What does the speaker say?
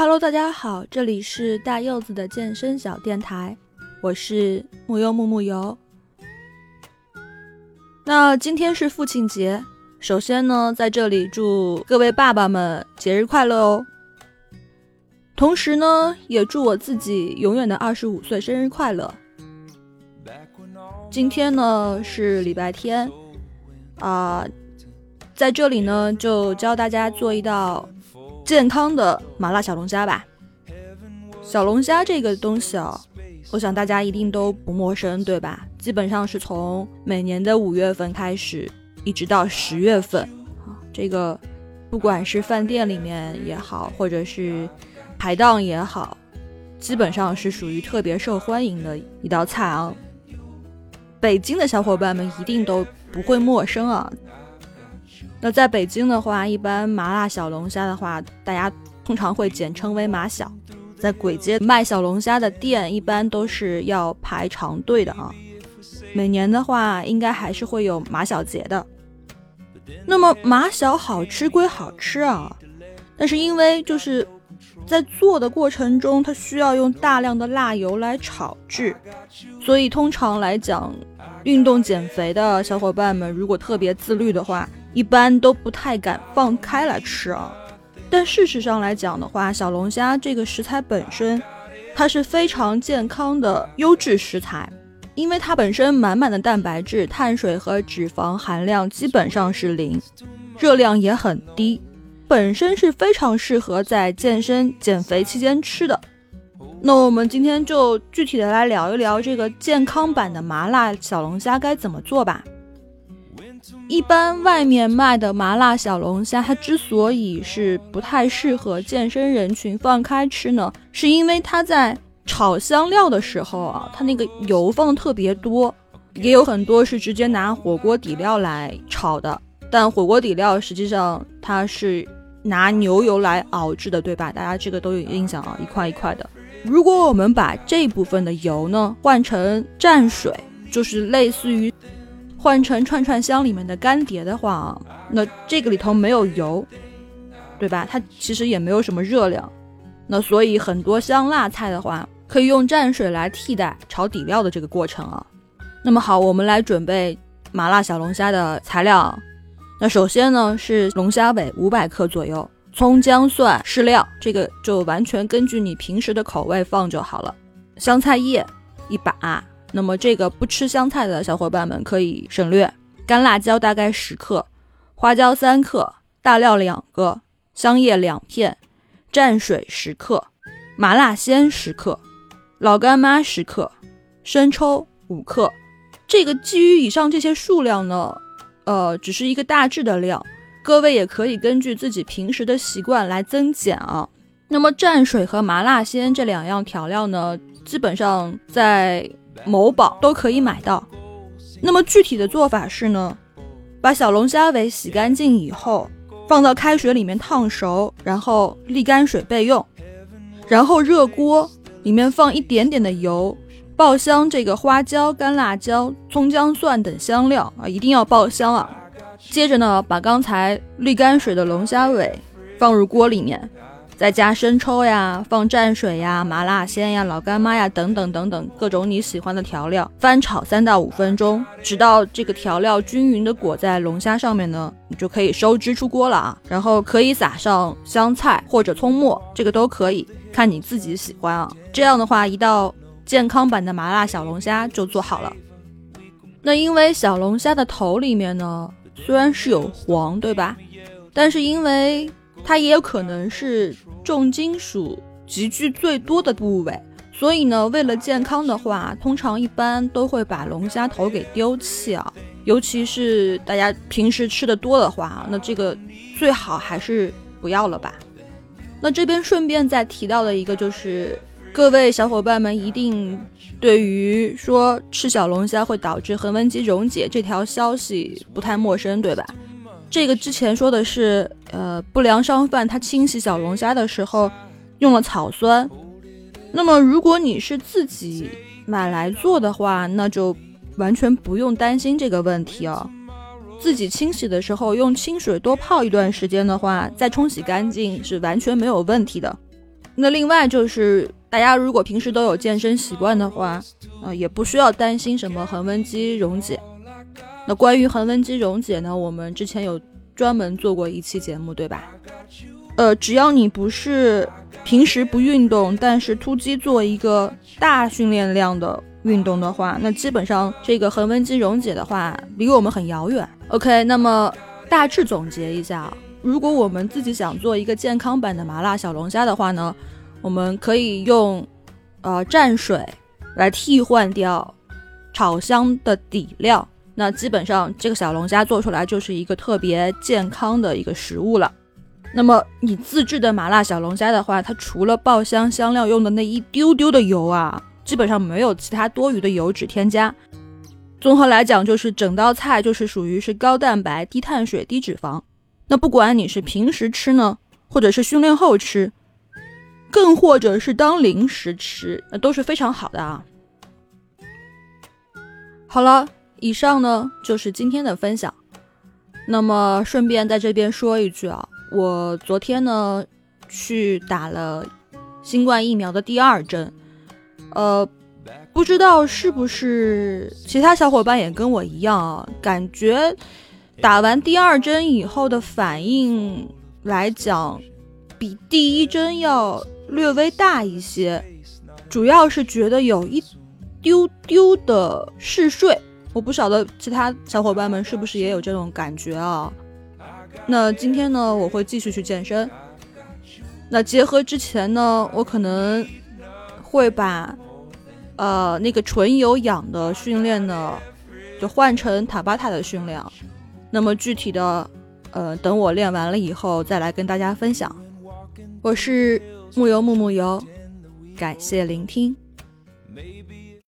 Hello，大家好，这里是大柚子的健身小电台，我是木优木木油。那今天是父亲节，首先呢，在这里祝各位爸爸们节日快乐哦。同时呢，也祝我自己永远的二十五岁生日快乐。今天呢是礼拜天，啊，在这里呢就教大家做一道健康的麻辣小龙虾吧。小龙虾这个东西啊，我想大家一定都不陌生，对吧？基本上是从每年的五月份开始，一直到十月份，这个不管是饭店里面也好，或者是排档也好，基本上是属于特别受欢迎的一道菜啊。北京的小伙伴们一定都不会陌生啊。那在北京的话，一般麻辣小龙虾的话，大家通常会简称为麻小。在簋街卖小龙虾的店，一般都是要排长队的啊。每年的话，应该还是会有麻小节的。那么麻小好吃归好吃啊，但是因为就是在做的过程中，它需要用大量的辣油来炒制，所以通常来讲。运动减肥的小伙伴们，如果特别自律的话，一般都不太敢放开来吃啊。但事实上来讲的话，小龙虾这个食材本身，它是非常健康的优质食材，因为它本身满满的蛋白质、碳水和脂肪含量基本上是零，热量也很低，本身是非常适合在健身减肥期间吃的。那我们今天就具体的来聊一聊这个健康版的麻辣小龙虾该怎么做吧。一般外面卖的麻辣小龙虾，它之所以是不太适合健身人群放开吃呢，是因为它在炒香料的时候啊，它那个油放特别多，也有很多是直接拿火锅底料来炒的，但火锅底料实际上它是拿牛油来熬制的，对吧？大家这个都有印象啊，一块一块的。如果我们把这部分的油呢换成蘸水，就是类似于换成串串香里面的干碟的话啊，那这个里头没有油，对吧？它其实也没有什么热量，那所以很多香辣菜的话，可以用蘸水来替代炒底料的这个过程啊。那么好，我们来准备麻辣小龙虾的材料。那首先呢是龙虾尾五百克左右。葱姜蒜适量，这个就完全根据你平时的口味放就好了。香菜叶一把，那么这个不吃香菜的小伙伴们可以省略。干辣椒大概十克，花椒三克，大料两个，香叶两片，蘸水十克，麻辣鲜十克，老干妈十克，生抽五克。这个基于以上这些数量呢，呃，只是一个大致的量。各位也可以根据自己平时的习惯来增减啊。那么蘸水和麻辣鲜这两样调料呢，基本上在某宝都可以买到。那么具体的做法是呢，把小龙虾尾洗干净以后，放到开水里面烫熟，然后沥干水备用。然后热锅里面放一点点的油，爆香这个花椒、干辣椒、葱姜蒜等香料啊，一定要爆香啊。接着呢，把刚才沥干水的龙虾尾放入锅里面，再加生抽呀，放蘸水呀、麻辣鲜呀、老干妈呀等等等等各种你喜欢的调料，翻炒三到五分钟，直到这个调料均匀的裹在龙虾上面呢，你就可以收汁出锅了啊。然后可以撒上香菜或者葱末，这个都可以，看你自己喜欢啊。这样的话，一道健康版的麻辣小龙虾就做好了。那因为小龙虾的头里面呢。虽然是有黄，对吧？但是因为它也有可能是重金属集聚最多的部位，所以呢，为了健康的话，通常一般都会把龙虾头给丢弃啊。尤其是大家平时吃的多的话，那这个最好还是不要了吧。那这边顺便再提到的一个就是。各位小伙伴们一定对于说吃小龙虾会导致横纹肌溶解这条消息不太陌生，对吧？这个之前说的是，呃，不良商贩他清洗小龙虾的时候用了草酸。那么如果你是自己买来做的话，那就完全不用担心这个问题哦。自己清洗的时候用清水多泡一段时间的话，再冲洗干净是完全没有问题的。那另外就是大家如果平时都有健身习惯的话，呃，也不需要担心什么恒温机溶解。那关于横纹肌溶解呢，我们之前有专门做过一期节目，对吧？呃，只要你不是平时不运动，但是突击做一个大训练量的运动的话，那基本上这个横纹肌溶解的话，离我们很遥远。OK，那么大致总结一下，如果我们自己想做一个健康版的麻辣小龙虾的话呢，我们可以用呃蘸水来替换掉炒香的底料，那基本上这个小龙虾做出来就是一个特别健康的一个食物了。那么你自制的麻辣小龙虾的话，它除了爆香香料用的那一丢丢的油啊，基本上没有其他多余的油脂添加。综合来讲，就是整道菜就是属于是高蛋白、低碳水、低脂肪。那不管你是平时吃呢，或者是训练后吃，更或者是当零食吃，那都是非常好的啊。好了，以上呢就是今天的分享。那么顺便在这边说一句啊。我昨天呢去打了新冠疫苗的第二针，呃，不知道是不是其他小伙伴也跟我一样啊，感觉打完第二针以后的反应来讲，比第一针要略微大一些，主要是觉得有一丢丢的嗜睡，我不晓得其他小伙伴们是不是也有这种感觉啊。那今天呢，我会继续去健身。那结合之前呢，我可能会把呃那个纯有氧的训练呢，就换成塔巴塔的训练。那么具体的，呃，等我练完了以后再来跟大家分享。我是木油木木油，感谢聆听。